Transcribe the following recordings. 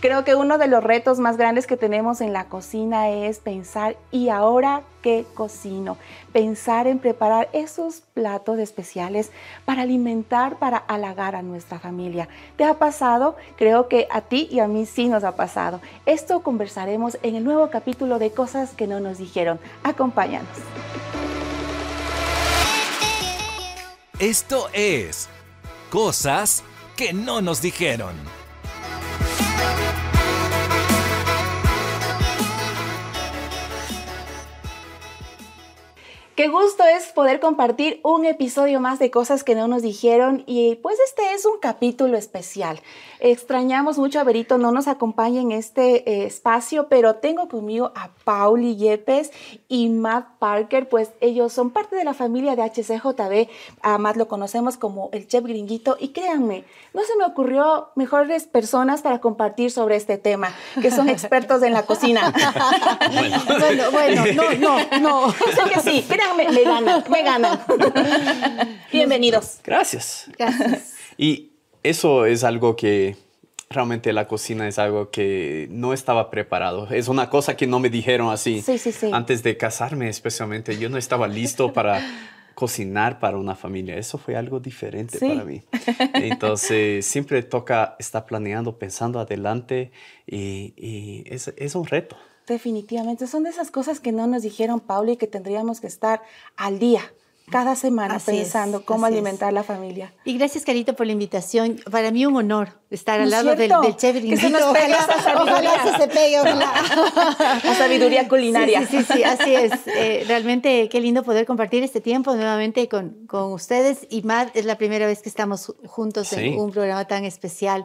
Creo que uno de los retos más grandes que tenemos en la cocina es pensar, ¿y ahora qué cocino? Pensar en preparar esos platos especiales para alimentar, para halagar a nuestra familia. ¿Te ha pasado? Creo que a ti y a mí sí nos ha pasado. Esto conversaremos en el nuevo capítulo de Cosas que no nos dijeron. Acompáñanos. Esto es Cosas que no nos dijeron. Qué gusto es poder compartir un episodio más de cosas que no nos dijeron y pues este es un capítulo especial. Extrañamos mucho a Berito, no nos acompaña en este eh, espacio, pero tengo conmigo a Pauli Yepes y Matt Parker, pues ellos son parte de la familia de HCJB. A Matt lo conocemos como el chef gringuito y créanme, no se me ocurrió mejores personas para compartir sobre este tema, que son expertos en la cocina. bueno, bueno, no, no, no. Sé que sí, créanme me, ganan, me ganan. Bienvenidos. Gracias. Gracias. Y eso es algo que realmente la cocina es algo que no estaba preparado. Es una cosa que no me dijeron así. Sí, sí, sí. Antes de casarme especialmente, yo no estaba listo para cocinar para una familia. Eso fue algo diferente para mí. Entonces, siempre toca estar planeando, pensando adelante y, es, es un reto. Definitivamente, son de esas cosas que no nos dijeron Paula y que tendríamos que estar al día cada semana pensando cómo alimentar la familia. Y gracias, Carito, por la invitación. Para mí un honor estar al lado del, del, chef Que se nos pegue esa sabiduría. Ojalá se pegue, La sabiduría culinaria. Sí, sí, sí, así es. Eh, realmente qué lindo poder compartir este tiempo nuevamente con, con ustedes. Y Matt, es la primera vez que estamos juntos en un programa tan especial.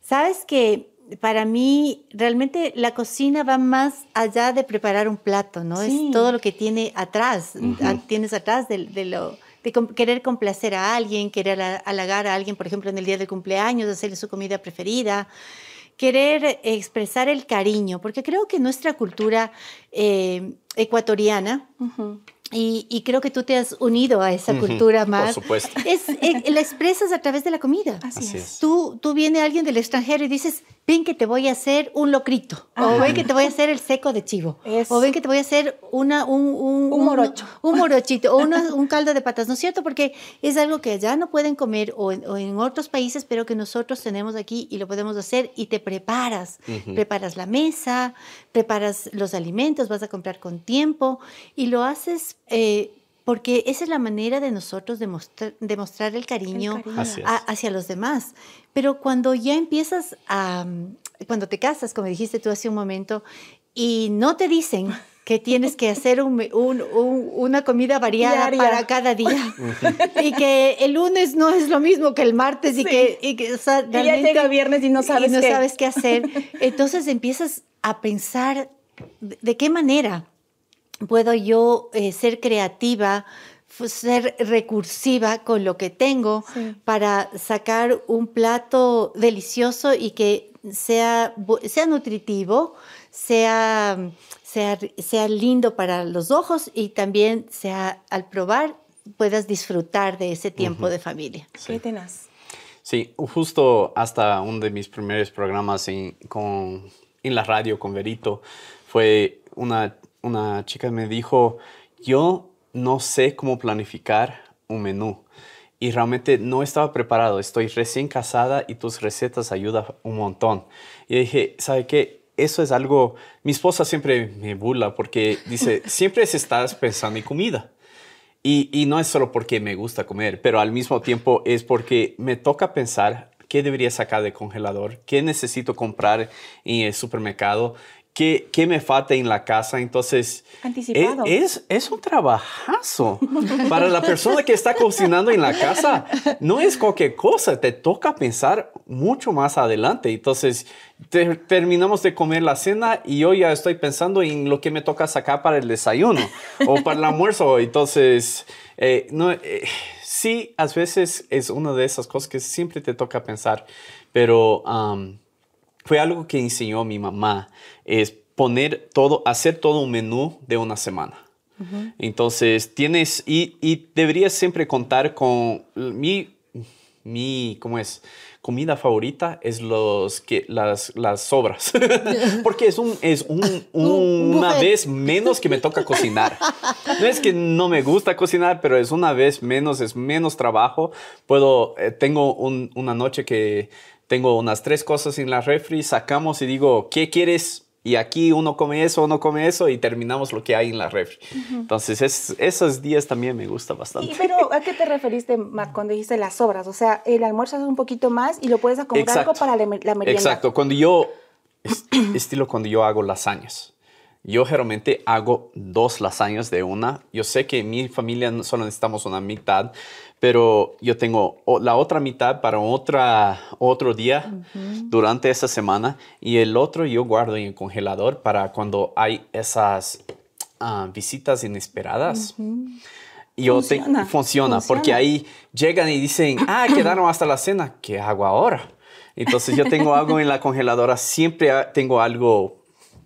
Sabes que para mí realmente la cocina va más allá de preparar un plato, ¿no? Es todo lo que tiene atrás, tienes atrás de, lo de querer complacer a alguien, querer halagar a alguien, por ejemplo, en el día del cumpleaños, hacerle su comida preferida, querer expresar el cariño, porque creo que nuestra cultura eh, ecuatoriana, y, creo que tú te has unido a esa cultura más. Por supuesto. Es, eh, la expresas a través de la comida. Así, es. Tú, tú viene alguien del extranjero y dices, ven que te voy a hacer un locrito, o ven que te voy a hacer el seco de chivo, o ven que te voy a hacer una, un, un, morocho, un, morochito, o un caldo de patas, ¿no es cierto? Porque es algo que allá no pueden comer o en, otros países, pero que nosotros tenemos aquí y lo podemos hacer y te preparas, preparas la mesa, preparas los alimentos, vas a comprar con tiempo y lo haces. Eh, porque esa es la manera de nosotros demostrar, demostrar el cariño, hacia los demás. Pero cuando ya empiezas a, cuando te casas, como dijiste tú hace un momento, y no te dicen que tienes que hacer una comida variada para cada día y que el lunes no es lo mismo que el martes y que, y que ya llega viernes y no sabes, no qué. sabes qué hacer. Entonces empiezas a pensar de qué manera puedo yo eh, ser creativa, ser recursiva con lo que tengo para sacar un plato delicioso y que sea, sea nutritivo, sea, sea, sea lindo para los ojos y también sea al probar puedas disfrutar de ese tiempo de familia. ¿Qué tenés? Sí, justo hasta uno de mis primeros programas en, con, en la radio con Verito fue una una chica me dijo, yo no sé cómo planificar un menú y realmente no estaba preparado. Estoy recién casada y tus recetas ayudan un montón. Y dije, ¿sabe qué? Eso es algo, mi esposa siempre me burla porque dice, siempre estás pensando en comida. Y, y, no es solo porque me gusta comer, pero al mismo tiempo es porque me toca pensar qué debería sacar de congelador, qué necesito comprar en el supermercado qué, qué me falta en la casa. Entonces, Anticipado. Es, es, un trabajazo. Para la persona que está cocinando en la casa, no es cualquier cosa, te toca pensar mucho más adelante. Entonces, terminamos de comer la cena y yo ya estoy pensando en lo que me toca sacar para el desayuno o para el almuerzo. Entonces, eh, no, eh, sí, a veces es una de esas cosas que siempre te toca pensar, pero fue algo que enseñó mi mamá, es poner todo, hacer todo un menú de una semana. Entonces, tienes, y, y, deberías siempre contar con mi, mi, ¿cómo es? comida favorita es los que las, las sobras. Porque es un es un, Un una vez menos que me toca cocinar. No es que no me gusta cocinar, pero es una vez menos, es menos trabajo. Puedo, eh, tengo un- una noche que tengo unas tres cosas en la refri, sacamos y digo, ¿qué quieres? Y aquí uno come eso, uno come eso y terminamos lo que hay en la refri. Entonces, es- esos días también me gusta bastante. Y, pero, ¿a qué te referiste, Matt, cuando dijiste las sobras? O sea, el almuerzo es un poquito más y lo puedes acomodar algo para la, la merienda. Exacto, cuando yo, es- estilo cuando yo hago lasañas. Yo generalmente hago dos lasañas de una. Yo sé que en mi familia solo necesitamos una mitad, pero yo tengo la otra mitad para otra, otro día durante esa semana y el otro yo guardo en el congelador para cuando hay esas ah, visitas inesperadas. Y yo te- Funciona, funciona, porque funciona. ahí llegan y dicen, ah, quedaron hasta la cena, ¿qué hago ahora? Entonces yo tengo algo en la congeladora, siempre tengo algo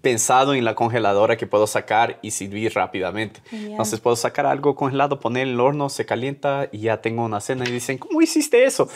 pensado en la congeladora que puedo sacar y servir rápidamente. Entonces puedo sacar algo congelado, poner en el horno, se calienta y ya tengo una cena y dicen, ¿cómo hiciste eso?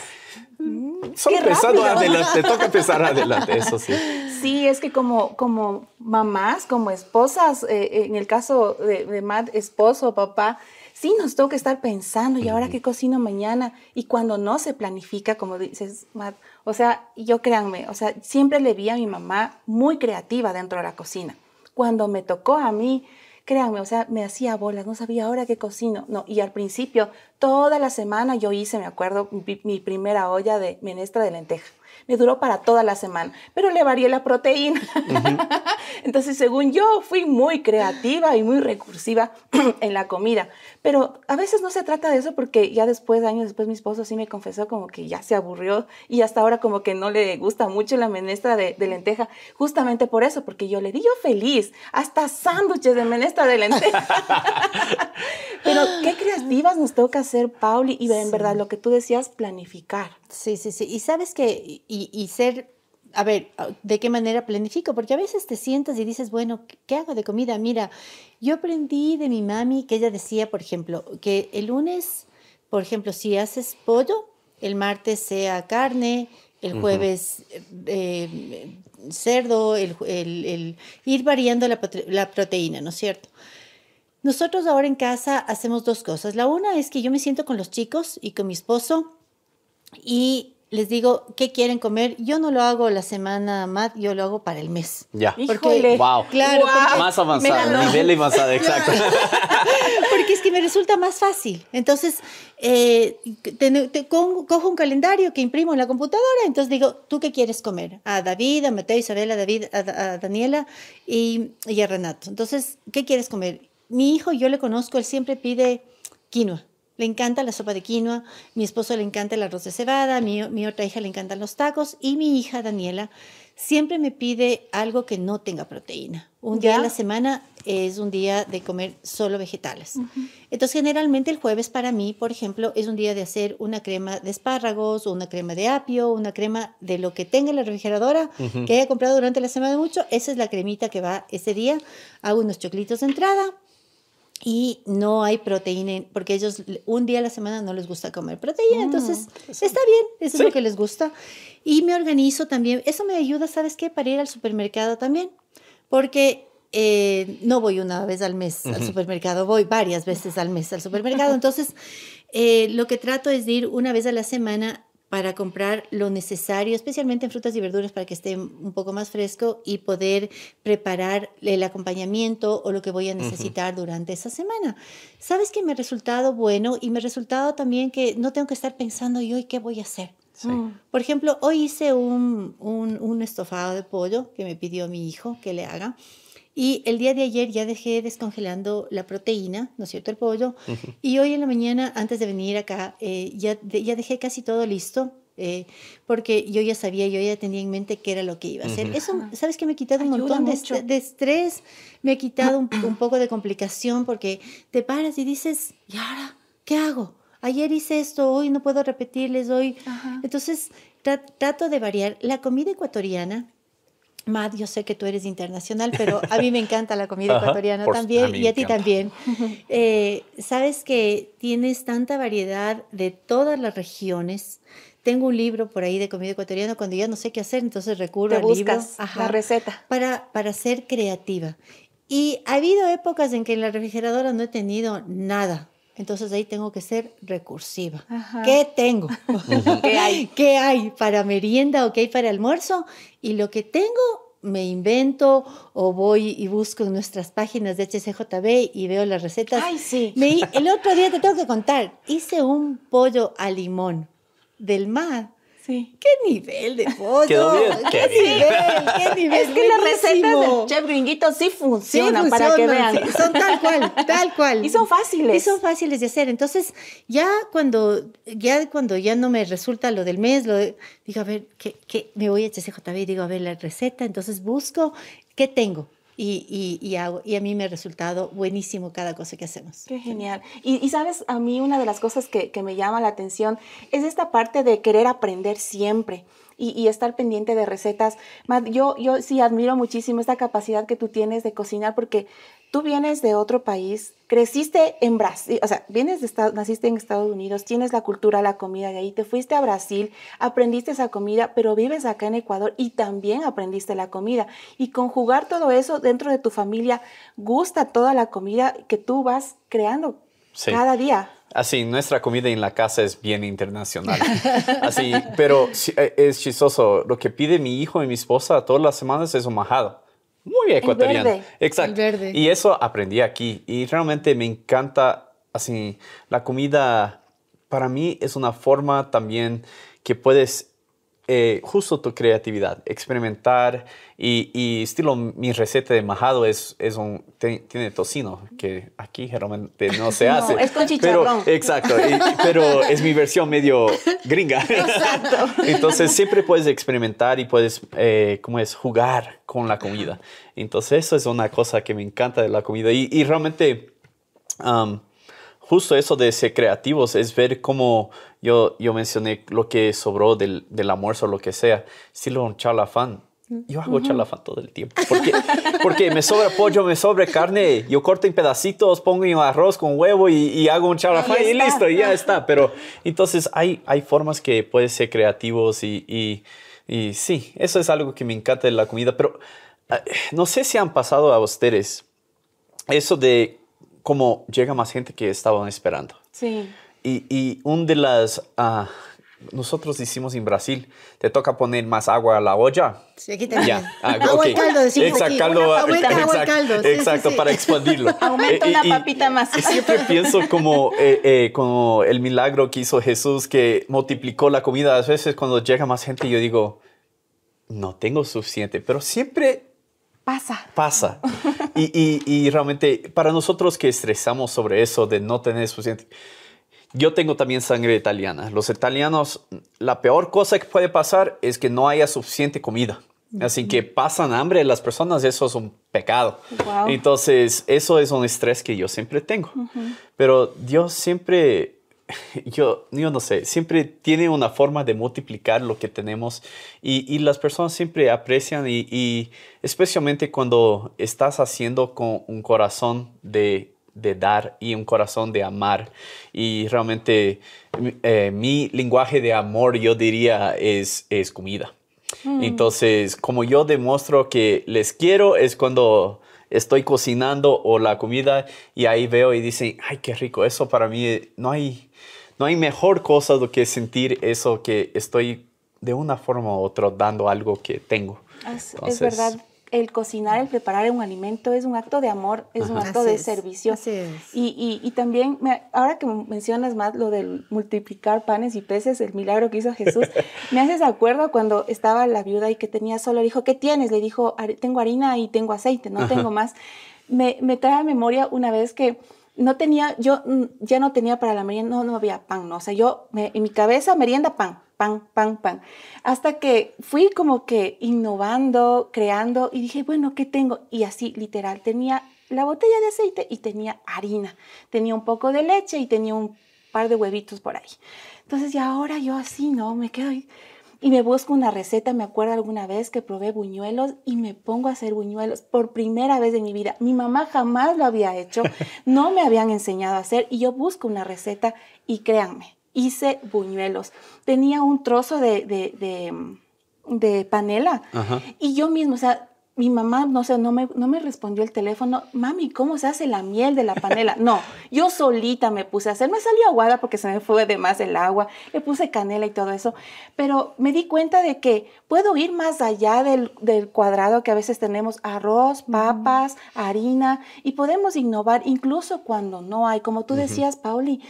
Solo qué pensando rápido. adelante, te toca pensar adelante, eso sí. Sí, es que como, como mamás, como esposas, eh, en el caso de, de Matt, esposo, papá, sí nos toca estar pensando, ¿y ahora qué cocino mañana? Y cuando no se planifica, como dices, Matt, o sea, yo créanme, o sea, siempre le vi a mi mamá muy creativa dentro de la cocina. Cuando me tocó a mí, créanme, o sea, me hacía bolas, no sabía ahora qué cocino. No, y al principio, toda la semana yo hice, me acuerdo, mi, mi primera olla de menestra de lenteja. Me duró para toda la semana, pero le varié la proteína. Entonces, según yo, fui muy creativa y muy recursiva en la comida. Pero a veces no se trata de eso porque ya después, años después, mi esposo sí me confesó como que ya se aburrió y hasta ahora como que no le gusta mucho la menestra de, de lenteja. Justamente por eso, porque yo le di yo feliz. Hasta sándwiches de menestra de lenteja. Pero qué creativas nos toca hacer, Pauli, y en verdad lo que tú decías, planificar. Sí, sí, sí. Y sabes que, y, y ser, a ver, ¿de qué manera planifico? Porque a veces te sientas y dices, bueno, ¿qué hago de comida? Mira, yo aprendí de mi mami que ella decía, por ejemplo, que el lunes, por ejemplo, si haces pollo, el martes sea carne, el jueves eh, cerdo, el, el- el- ir variando la, la proteína, ¿no es cierto? Nosotros ahora en casa hacemos dos cosas. La una es que yo me siento con los chicos y con mi esposo y les digo qué quieren comer. Yo no lo hago la semana más, yo lo hago para el mes. Ya. Híjole. Wow. Claro, Guau. porque- Más avanzado, nivel avanzado, exacto. Porque es que me resulta más fácil. Entonces, eh, te- te- con- cojo un calendario que imprimo en la computadora, entonces digo, ¿tú qué quieres comer? A David, a Mateo, Isabel, a David, a, a Daniela y, y a Renato. Entonces, ¿qué quieres comer? Mi hijo, yo le conozco, él siempre pide quinoa. Le encanta la sopa de quinoa, mi esposo le encanta el arroz de cebada, mi, mi otra hija le encantan los tacos y mi hija Daniela siempre me pide algo que no tenga proteína. Un día a la semana es un día de comer solo vegetales. Entonces, generalmente el jueves para mí, por ejemplo, es un día de hacer una crema de espárragos, o una crema de apio, una crema de lo que tenga en la refrigeradora, que haya comprado durante la semana mucho. Esa es la cremita que va ese día. Hago unos choclitos de entrada, y no hay proteína, porque ellos un día a la semana no les gusta comer proteína, entonces está bien, eso es lo que les gusta. Y me organizo también, eso me ayuda, ¿sabes qué? Para ir al supermercado también, porque eh, no voy una vez al mes al supermercado, voy varias veces al mes al supermercado, entonces eh, lo que trato es de ir una vez a la semana para comprar lo necesario, especialmente en frutas y verduras para que esté un poco más fresco y poder preparar el acompañamiento o lo que voy a necesitar durante esa semana. ¿Sabes que me ha resultado bueno y me ha resultado también que no tengo que estar pensando yo, ¿y qué voy a hacer? Sí. Por ejemplo, hoy hice un, un, un estofado de pollo que me pidió mi hijo que le haga. Y el día de ayer ya dejé descongelando la proteína, ¿no es cierto? El pollo. Y hoy en la mañana, antes de venir acá, eh, ya, de- ya dejé casi todo listo. eh, porque yo ya sabía, yo ya tenía en mente qué era lo que iba a hacer. Eso, ¿sabes qué? Me ha quitado un Ayuda montón de, est- de estrés, me ha quitado un, un poco de complicación porque te paras y dices, ¿y ahora qué hago? Ayer hice esto, hoy no puedo repetirles, hoy. Ajá. Entonces, tra- trato de variar. La comida ecuatoriana Mad, yo sé que tú eres internacional, pero a mí me encanta la comida Ajá, ecuatoriana por- también a y a ti encanta. también. Eh, Sabes que tienes tanta variedad de todas las regiones. Tengo un libro por ahí de comida ecuatoriana cuando ya no sé qué hacer, entonces recurro Te al libro buscas Ajá, la receta. para, para ser creativa. Y ha habido épocas en que en la refrigeradora no he tenido nada. Entonces ahí tengo que ser recursiva. Ajá. ¿Qué tengo? ¿Qué hay? ¿Qué hay para merienda o qué hay para almuerzo? Y lo que tengo me invento o voy y busco en nuestras páginas de HCJB y veo las recetas. Ay, sí. Me el otro día te tengo que contar, hice un pollo a limón del mar. Sí. ¿Qué nivel de pollo? Quedó bien, ¿Qué qué bien. nivel? ¿Qué nivel? Es que las recetas del chef gringuito sí Sí, funcionan, para que vean. sí, Son tal cual, tal cual. Y son fáciles. Y son fáciles de hacer. Entonces, ya cuando ya, cuando ya no me resulta lo del mes, lo de- digo, a ver, ¿qué, qué? me voy a HCJB y digo, a ver, la receta. Entonces busco qué tengo. Y, y, y hago. Y a mí me ha resultado buenísimo cada cosa que hacemos. Qué genial. Y, y sabes, a mí una de las cosas que, que me llama la atención es esta parte de querer aprender siempre y, y estar pendiente de recetas. Matt, yo, yo sí admiro muchísimo esta capacidad que tú tienes de cocinar porque tú vienes de otro país, creciste en Brasil, o sea, vienes de Estados, naciste en Estados Unidos, tienes la cultura, la comida de ahí, te fuiste a Brasil, aprendiste esa comida, pero vives acá en Ecuador y también aprendiste la comida. Y conjugar todo eso dentro de tu familia, gusta toda la comida que tú vas creando Sí. cada día. Así, nuestra comida en la casa es bien internacional. Así, pero eh, es chistoso. Lo que pide mi hijo y mi esposa todas las semanas es un majado. Muy ecuatoriano. verde. Exacto. El verde. Y eso aprendí aquí. Y realmente me encanta, así, la comida para mí es una forma también que puedes eh, justo tu creatividad, experimentar y, y estilo mi receta de majado es, es un, te- tiene tocino, que aquí generalmente no se No, hace. es con Pero- exacto, y- pero es mi versión medio gringa. Exacto. Entonces siempre puedes experimentar y puedes, eh, ¿cómo es? Jugar con la comida. Entonces eso es una cosa que me encanta de la comida y, y realmente... um, justo eso de ser creativos es ver cómo yo, yo mencioné lo que sobró del, del almuerzo o lo que sea. Estilo un charlafán. Yo hago charlafán todo el tiempo. Porque, porque me sobra pollo, me sobra carne. Yo corto en pedacitos, pongo en arroz con huevo y, y hago un charlafán y listo, y ya está. Pero entonces hay, hay formas que puedes ser creativos y, y, y sí, eso es algo que me encanta de la comida. Pero eh, no sé si han pasado a ustedes eso de cómo llega más gente que estaban esperando. Sí. Y, y un de las... ah, nosotros hicimos en Brasil, te toca poner más agua a la olla. Sí, aquí también. Ya, ah, agua ok. al caldo, decimos Exacto, aquí. caldo, Aumenta agua al exacto, caldo. sí, sí, exacto, sí. para expandirlo. Aumenta Eh, una y- papita más. Y siempre pienso como, eh, eh, como el milagro que hizo Jesús, que multiplicó la comida. A veces cuando llega más gente, yo digo, no tengo suficiente, pero siempre Pasa. pasa. Y, y- y realmente para nosotros que estresamos sobre eso de no tener suficiente, yo tengo también sangre italiana. Los italianos, la peor cosa que puede pasar es que no haya suficiente comida. Así que pasan hambre las personas, eso es un pecado. Wow. Entonces, eso es un estrés que yo siempre tengo. Pero Dios siempre, yo, yo no sé, siempre tiene una forma de multiplicar lo que tenemos y, y las personas siempre aprecian y, y especialmente cuando estás haciendo con un corazón de, de dar y un corazón de amar. Y realmente eh, mi lenguaje de amor, yo diría, es, es comida. Entonces, como yo demuestro que les quiero, es cuando estoy cocinando o la comida y ahí veo y dicen, ay, qué rico, eso para mí eh, no hay, no hay mejor cosa do que sentir eso que estoy de una forma u otra dando algo que tengo. Es, es verdad. El cocinar, el preparar un alimento es un acto de amor, es un acto Así de es, servicio. así es. Y, y, y también, me- ahora que mencionas más lo del multiplicar panes y peces, el milagro que hizo Jesús, me haces acuerdo cuando estaba la viuda y que tenía solo, le dijo, ¿qué tienes? Le dijo, "Har- tengo harina y tengo aceite, no tengo más. Me, me trae a memoria una vez que no tenía, yo mm, ya no tenía para la merienda, no, no había pan, no, o sea, yo me- en mi cabeza merienda pan, pan, pan, pan. Hasta que fui como que innovando, creando y dije, bueno, ¿qué tengo? Y así, literal, tenía la botella de aceite y tenía harina, tenía un poco de leche y tenía un par de huevitos por ahí. Entonces, y ahora yo así, ¿no? Me quedo ahí. y me busco una receta. Me acuerdo alguna vez que probé buñuelos y me pongo a hacer buñuelos por primera vez en mi vida. Mi mamá jamás lo había hecho, no me habían enseñado a hacer y yo busco una receta y créanme, hice buñuelos. Tenía un trozo de, de, de, de panela y yo mismo, o sea, mi mamá, no sé, no me, no me respondió el teléfono, mami, ¿cómo se hace la miel de la panela? No, yo solita me puse a hacer, me salió aguada porque se me fue de más el agua, le puse canela y todo eso, pero me di cuenta de que puedo ir más allá del, del cuadrado que a veces tenemos arroz, papas, harina, y podemos innovar incluso cuando no hay, como tú decías, Pauli,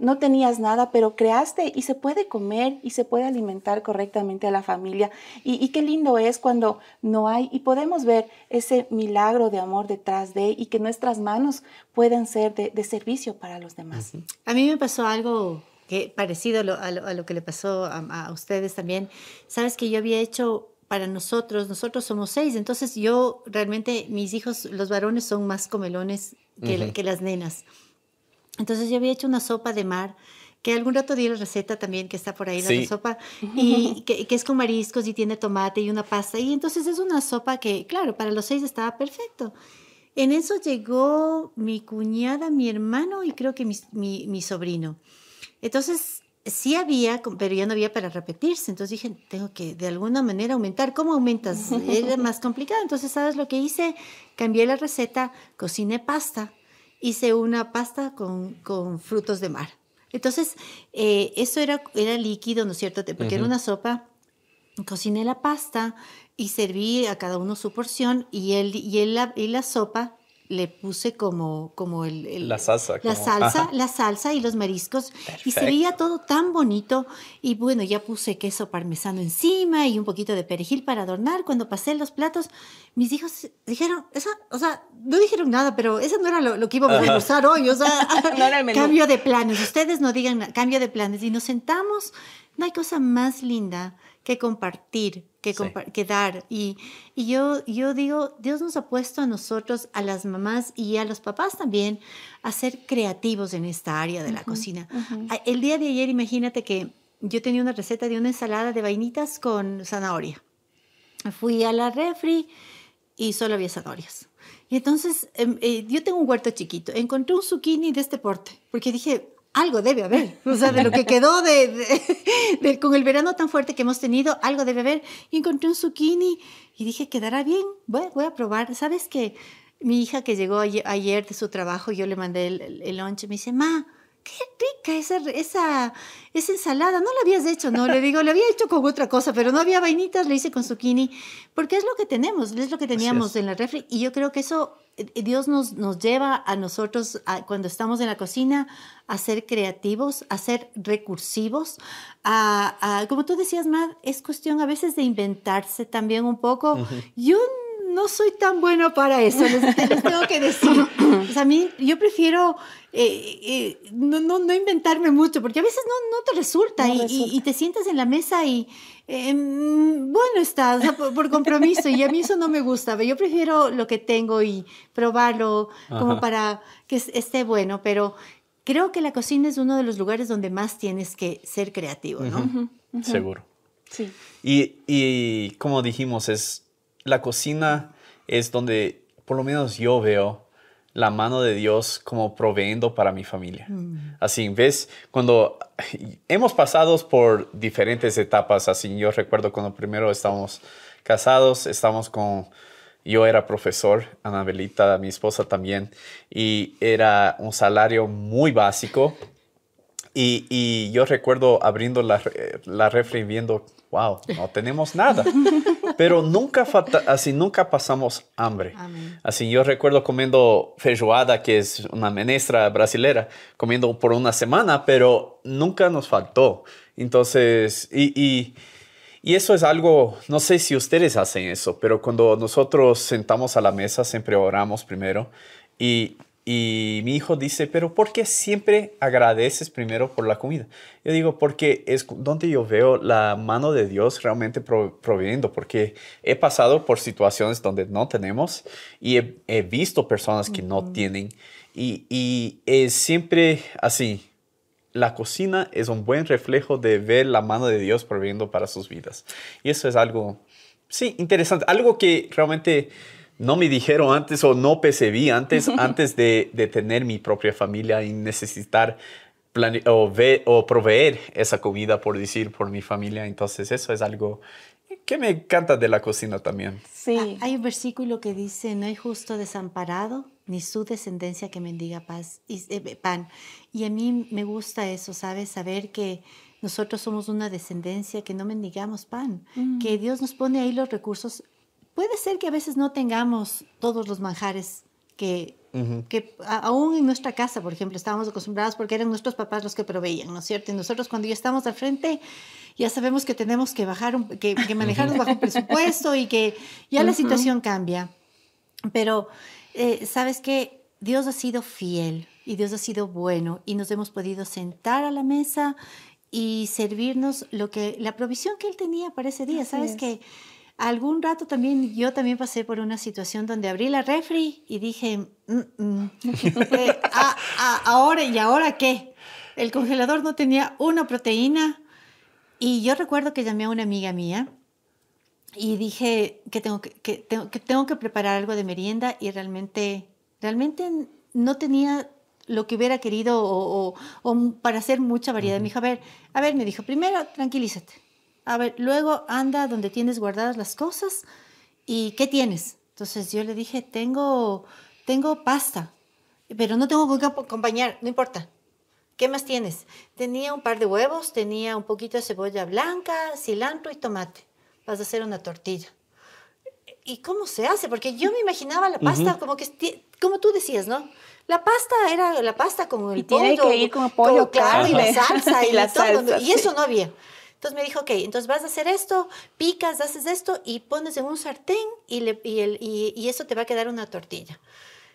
no tenías nada, pero creaste y se puede comer y se puede alimentar correctamente a la familia, y, y qué lindo es cuando no hay y podemos ver ese milagro de amor detrás de y que nuestras manos puedan ser de, servicio para los demás. A mí me pasó algo que, parecido a lo, que le pasó a, ustedes también. Sabes que yo había hecho para nosotros, nosotros somos seis, entonces yo realmente, mis hijos, los varones son más comelones que, que las nenas. Entonces yo había hecho una sopa de mar que algún rato di la receta también, que está por ahí, la sopa, y que, es con mariscos y tiene tomate y una pasta. Y entonces es una sopa que, claro, para los seis estaba perfecto. En eso llegó mi cuñada, mi hermano y creo que mi, mi, sobrino. Entonces, sí había, pero ya no había para repetirse. Entonces dije, tengo que de alguna manera aumentar. ¿Cómo aumentas? Era más complicado. Entonces, ¿sabes lo que hice? Cambié la receta, cociné pasta, hice una pasta con, con frutos de mar. Entonces, eh, eso era, era líquido, ¿no es cierto? Porque era una sopa. Cociné la pasta y serví a cada uno su porción y, el, y, el, y la sopa le puse como, como el, la salsa. La salsa, la salsa y los mariscos. Y se veía todo tan bonito. Y bueno, ya puse queso parmesano encima y un poquito de perejil para adornar. Cuando pasé los platos, mis hijos dijeron, esa, o sea, no dijeron nada, pero eso no era lo, que íbamos a usar hoy. O sea, cambio de planes. Ustedes no digan cambio de planes. Y nos sentamos. No hay cosa más linda que compartir, que, que dar. Y, y, yo, yo digo, Dios nos ha puesto a nosotros, a las mamás y a los papás también, a ser creativos en esta área de la cocina. El día de ayer, imagínate que yo tenía una receta de una ensalada de vainitas con zanahoria. Fui a la refri y solo había zanahorias. Y entonces, em, eh, yo tengo un huerto chiquito. Encontré un zucchini de este porte, porque dije, algo debe haber. O sea, de lo que quedó de, con el verano tan fuerte que hemos tenido, algo debe haber. Y encontré un zucchini y dije, quedará bien, voy, voy a probar. ¿Sabes que Mi hija que llegó ayer, de su trabajo, yo le mandé el, el, lunch, me dice, ma, qué rica esa, esa, esa ensalada. No la habías hecho, no, le digo, la había hecho con otra cosa, pero no había vainitas, le hice con zucchini, porque es lo que tenemos, es lo que teníamos en la refri. Y yo creo que eso Dios nos, nos lleva a nosotros, cuando estamos en la cocina, a ser creativos, a ser recursivos, a, como tú decías, Mad, es cuestión a veces de inventarse también un poco. Yo no soy tan bueno para eso, les, tengo que decir. a mí, yo prefiero eh, eh, no, no, no, inventarme mucho, porque a veces no, no te resulta, y, Y, te sientas en la mesa y, em, bueno, está, por, compromiso, y a mí eso no me gusta. Yo prefiero lo que tengo y probarlo como para que esté bueno, pero creo que la cocina es uno de los lugares donde más tienes que ser creativo, ¿no? Seguro. Sí. Y, y como dijimos, es la cocina es donde por lo menos yo veo la mano de Dios como proveyendo para mi familia. Mm. Así, ves, cuando hemos pasado por diferentes etapas, así yo recuerdo cuando primero estábamos casados, estábamos con, yo era profesor, Anabelita, mi esposa también, y era un salario muy básico. Y, y yo recuerdo abriendo la, la refri viendo wow, no tenemos nada. Pero nunca, así, nunca pasamos hambre. Así, yo recuerdo comiendo feijoada, que es una menestra brasilera, comiendo por una semana, pero nunca nos faltó. Entonces, y, y, y eso es algo, no sé si ustedes hacen eso, pero cuando nosotros sentamos a la mesa, siempre oramos primero. Y y mi hijo dice, pero ¿por qué siempre agradeces primero por la comida? Yo digo, porque es donde yo veo la mano de Dios realmente proveyendo, porque he pasado por situaciones donde no tenemos y he, visto personas que no tienen y, y, es siempre así. la cocina es un buen reflejo de ver la mano de Dios proveyendo para sus vidas. Y eso es algo, sí, interesante, algo que realmente no me dijeron antes o no percibí antes, antes de, de tener mi propia familia y necesitar o, ver, o proveer esa comida, por decir, por mi familia. Entonces eso es algo que me encanta de la cocina también. Sí. Ah, hay un versículo que dice, no hay justo desamparado, ni su descendencia que mendiga paz y, eh, pan. Y a mí me gusta eso, ¿sabes? Saber que nosotros somos una descendencia que no mendigamos pan, mm. que Dios nos pone ahí los recursos. Puede ser que a veces no tengamos todos los manjares que, que aún en nuestra casa, por ejemplo, estábamos acostumbrados porque eran nuestros papás los que proveían, ¿no es cierto? Y nosotros cuando ya estamos al frente, ya sabemos que tenemos que bajar, que, que manejarnos bajo presupuesto y que ya la situación cambia. Pero, eh, ¿sabes qué? Dios ha sido fiel y Dios ha sido bueno y nos hemos podido sentar a la mesa y servirnos lo que la provisión que él tenía para ese día. ¿Sabes qué? Algún rato también, yo también pasé por una situación donde abrí la refri y dije, mm, mm, eh, ahora y ahora qué? El congelador no tenía una proteína y yo recuerdo que llamé a una amiga mía y dije que tengo que, tengo, que tengo que preparar algo de merienda y realmente, realmente no tenía lo que hubiera querido o, para hacer mucha variedad. Me dijo, a ver, a ver, me dijo, primero tranquilízate a ver, luego anda donde tienes guardadas las cosas y ¿qué tienes? Entonces yo le dije, tengo, tengo pasta, pero no tengo con qué acompañar, no importa. ¿Qué más tienes? Tenía un par de huevos, tenía un poquito de cebolla blanca, cilantro y tomate. Vas a hacer una tortilla. ¿Y cómo se hace? Porque yo me imaginaba la pasta como que, como tú decías, ¿no? La pasta era la pasta con el y Tiene que ir con pollo, claro, y la salsa y, la todo. y eso no había. Entonces me dijo, ok, entonces vas a hacer esto, picas, haces esto y pones en un sartén y, le, y, el, y, eso te va a quedar una tortilla.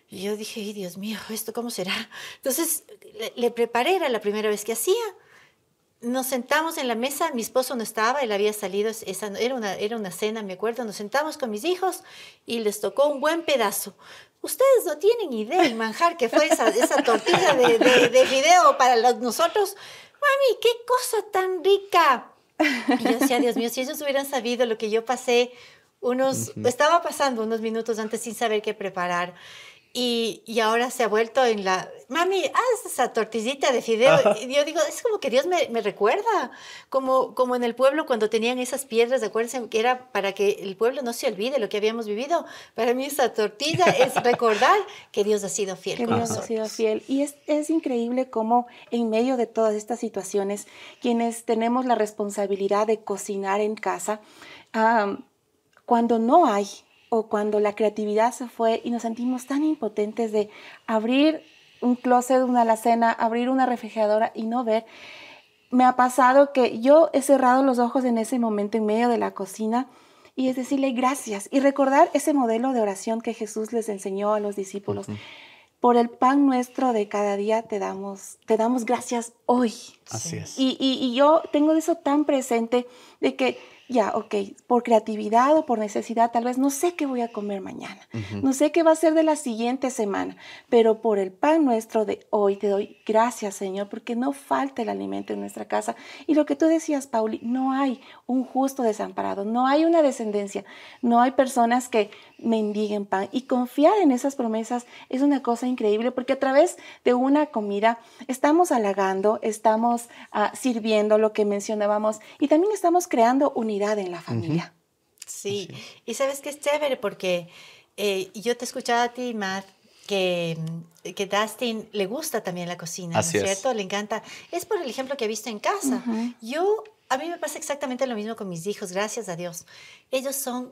Y yo dije, Ay, Dios mío, ¿esto cómo será? Entonces le, preparé, era la primera vez que hacía. Nos sentamos en la mesa, mi esposo no estaba, él había salido, esa, era, una, era una cena, me acuerdo, nos sentamos con mis hijos y les tocó un buen pedazo. Ustedes no tienen idea el manjar que fue esa, esa tortilla de, de, de video para los, nosotros. Mami, qué cosa tan rica. Y yo decía, Dios mío, si ellos hubieran sabido lo que yo pasé, unos, estaba pasando unos minutos antes sin saber qué preparar. Y, y, ahora se ha vuelto en la, mami, haz esa tortillita de fideo. Y yo digo, es como que Dios me, me, recuerda, como, como en el pueblo cuando tenían esas piedras, acuérdense que era para que el pueblo no se olvide lo que habíamos vivido. Para mí esa tortilla es recordar que Dios ha sido fiel. Que Dios ha sido fiel. Y es, es increíble cómo en medio de todas estas situaciones, quienes tenemos la responsabilidad de cocinar en casa, cuando no hay o cuando la creatividad se fue y nos sentimos tan impotentes de abrir un closet, una alacena, abrir una refrigeradora y no ver. Me ha pasado que yo he cerrado los ojos en ese momento en medio de la cocina y es decirle gracias y recordar ese modelo de oración que Jesús les enseñó a los discípulos. Por el pan nuestro de cada día te damos, te damos gracias hoy. Así es. Y, y, y yo tengo eso tan presente de que ya, ok, por creatividad o por necesidad, tal vez no sé qué voy a comer mañana, no sé qué va a ser de la siguiente semana, pero por el pan nuestro de hoy te doy gracias, Señor, porque no falta el alimento en nuestra casa. Y lo que tú decías, Pauli, no hay un justo desamparado, no hay una descendencia, no hay personas que mendiguen pan. Y confiar en esas promesas es una cosa increíble, porque a través de una comida estamos halagando, estamos ah, sirviendo lo que mencionábamos y también estamos creando unidad en la familia. Sí, y sabes que es chévere porque eh, yo te escuchaba a ti, Matt, que, que Dustin le gusta también la cocina, ¿no es cierto? Le encanta. Es por el ejemplo que he visto en casa. Yo, a mí me pasa exactamente lo mismo con mis hijos, gracias a Dios. Ellos son,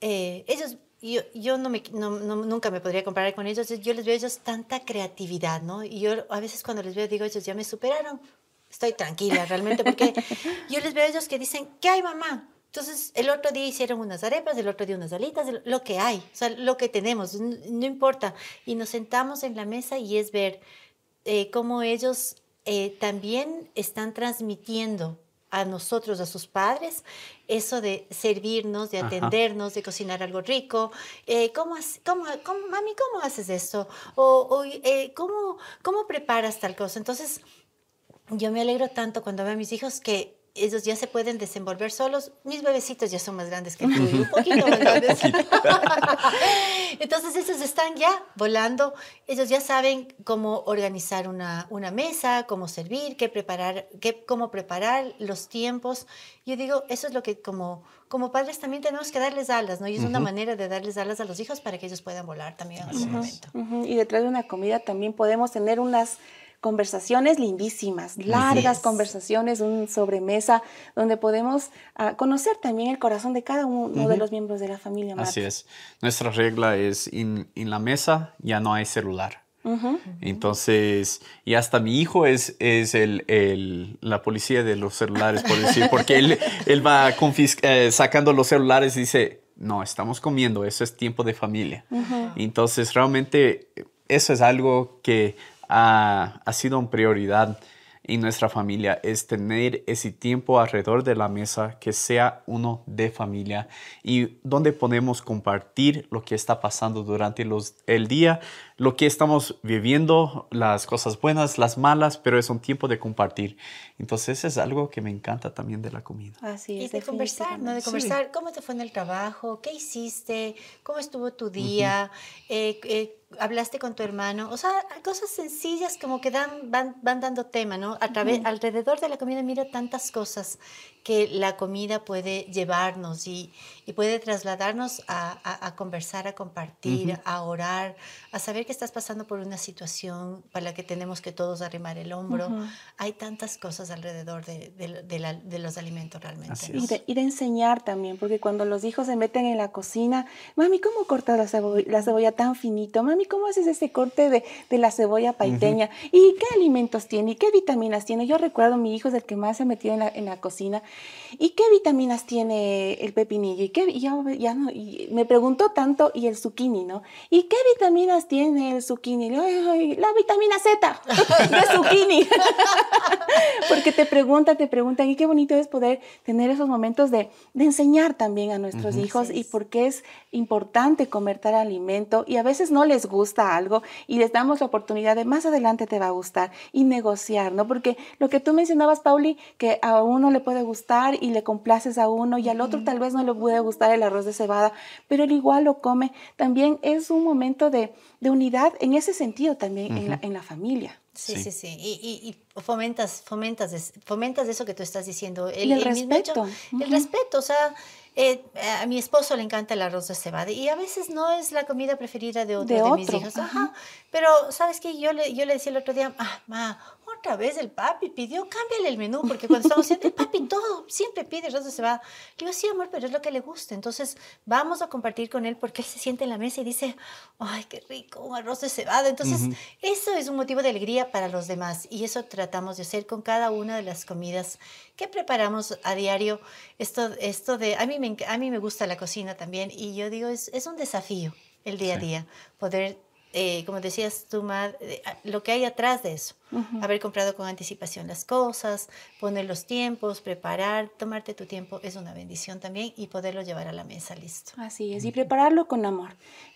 eh, ellos yo, yo no me, no, nunca me podría comparar con ellos. Yo les veo a ellos tanta creatividad, ¿no? Y yo a veces cuando les veo digo, ellos ya me superaron estoy tranquila realmente, porque yo les veo a ellos que dicen, ¿qué hay mamá? Entonces, el otro día hicieron unas arepas, el otro día unas alitas, lo que hay, o sea, lo que tenemos, no, importa. Y nos sentamos en la mesa y es ver eh, cómo ellos eh, también están transmitiendo a nosotros, a sus padres, eso de servirnos, de atendernos, de cocinar algo rico. Eh, ¿cómo, cómo, cómo, mami, ¿cómo haces esto? O, o ¿cómo, ¿cómo preparas tal cosa? Entonces, yo me alegro tanto cuando veo a mis hijos que ellos ya se pueden desenvolver solos. Mis bebecitos ya son más grandes que tú, un poquito más grandes. Entonces, esos están ya volando. Ellos ya saben cómo organizar una, una mesa, cómo servir, qué preparar, qué, cómo preparar los tiempos. Yo digo, eso es lo que como, como padres también tenemos que darles alas, ¿no? Y es una manera de darles alas a los hijos para que ellos puedan volar también en algún momento. Y detrás de una comida también podemos tener unas conversaciones lindísimas, largas conversaciones, un sobremesa, donde podemos uh, conocer también el corazón de cada uno uh -huh. de los miembros de la familia. Así es. Nuestra regla es, en, en la mesa ya no hay celular. Uh -huh. Entonces, y hasta mi hijo es, es el, el, la policía de los celulares, por decir, porque él, él va eh, sacando los celulares y dice, no, estamos comiendo, eso es tiempo de familia. Uh -huh. Entonces, realmente, eso es algo que ha, ha sido una prioridad en nuestra familia es tener ese tiempo alrededor de la mesa que sea uno de familia y donde podemos compartir lo que está pasando durante los, el día, lo que estamos viviendo, las cosas buenas, las malas, pero es un tiempo de compartir. Entonces es algo que me encanta también de la comida. Así es. Y de conversar, ¿no? De conversar, sí. ¿cómo te fue en el trabajo? ¿Qué hiciste? ¿Cómo estuvo tu día? Uh -huh. eh, eh, hablaste con tu hermano, o sea, cosas sencillas como que dan, van, van dando tema, ¿no? A través, uh -huh. Alrededor de la comida mira tantas cosas que la comida puede llevarnos y, y puede trasladarnos a, a, a, conversar, a compartir, uh -huh. a orar, a saber que estás pasando por una situación para la que tenemos que todos arrimar el hombro. Uh -huh. Hay tantas cosas alrededor de, de, de, la, de los alimentos realmente. ¿no? Y, de, y, de, enseñar también, porque cuando los hijos se meten en la cocina, mami, ¿cómo cortas la cebolla, la cebolla tan finito? Mami, ¿cómo haces ese corte de, de la cebolla paiteña? Uh -huh. ¿Y qué alimentos tiene? ¿Y qué vitaminas tiene? Yo recuerdo, mi hijo es el que más se metió en la, en la cocina ¿y qué vitaminas tiene el pepinillo? Y, qué, y ya, ya no, y me preguntó tanto, y el zucchini, ¿no? ¿Y qué vitaminas tiene el zucchini? Ay, ay, la vitamina Z de zucchini. Porque te preguntan, te preguntan, y qué bonito es poder tener esos momentos de, de enseñar también a nuestros uh -huh. hijos sí, y por qué es importante comer tal alimento y a veces no les gusta algo y les damos la oportunidad de más adelante te va a gustar y negociar, ¿no? Porque lo que tú mencionabas, Pauli, que a uno le puede gustar y le complaces a uno y al otro tal vez no le puede gustar el arroz de cebada, pero él igual lo come. También es un momento de, de unidad en ese sentido también uh -huh. en, la, en, la, familia. Sí, sí, sí. sí. Y, y, y, fomentas, fomentas, fomentas eso que tú estás diciendo. El, y el, el respeto. Hecho, uh -huh. El respeto, o sea, eh, a mi esposo le encanta el arroz de cebada y a veces no es la comida preferida de otro de, de otro. mis hijos. Ajá. Pero, ¿sabes qué? Yo le, yo le decía el otro día, ah, ma, otra vez el papi pidió, cámbiale el menú, porque cuando estamos haciendo, el papi todo, siempre pide arroz de cebada. Le digo, sí, amor, pero es lo que le gusta. Entonces, vamos a compartir con él porque él se siente en la mesa y dice, ay, qué rico, un arroz de cebada. Entonces, uh -huh. eso es un motivo de alegría para los demás y eso tratamos de hacer con cada una de las comidas que preparamos a diario. Esto, esto de, a mí, me, a mí me gusta la cocina también y yo digo, es, es un desafío el día a día, poder eh, como decías tú, Mad, eh, lo que hay atrás de eso. Uh -huh. Haber comprado con anticipación las cosas, poner los tiempos, preparar, tomarte tu tiempo es una bendición también y poderlo llevar a la mesa listo. Así es, y prepararlo con amor,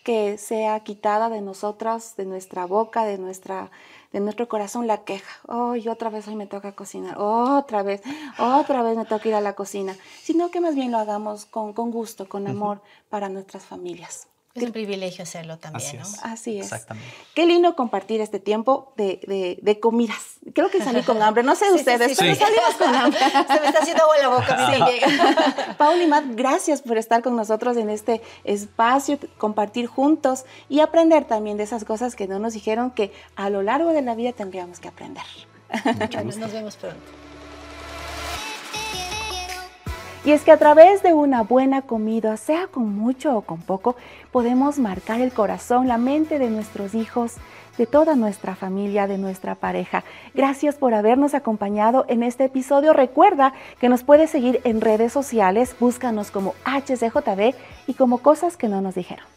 que sea quitada de nosotras, de nuestra boca, de nuestra de nuestro corazón la queja. Hoy oh, otra vez hoy me toca cocinar, otra vez, otra vez me toca ir a la cocina, sino que más bien lo hagamos con, con gusto, con amor uh -huh. para nuestras familias. Es un privilegio hacerlo también, Así ¿no? Es. Así es. Exactamente. Qué lindo compartir este tiempo de, de, de comidas. Creo que salí con hambre, no sé sí, ustedes, sí, sí, pero salimos con hambre. Se me está haciendo agua la boca. Paul y Matt, gracias por estar con nosotros en este espacio, compartir juntos y aprender también de esas cosas que no nos dijeron que a lo largo de la vida tendríamos que aprender. Nos vemos pronto. Y es que a través de una buena comida, sea con mucho o con poco, podemos marcar el corazón, la mente de nuestros hijos, de toda nuestra familia, de nuestra pareja. Gracias por habernos acompañado en este episodio. Recuerda que nos puedes seguir en redes sociales, búscanos como HCJB y como cosas que no nos dijeron.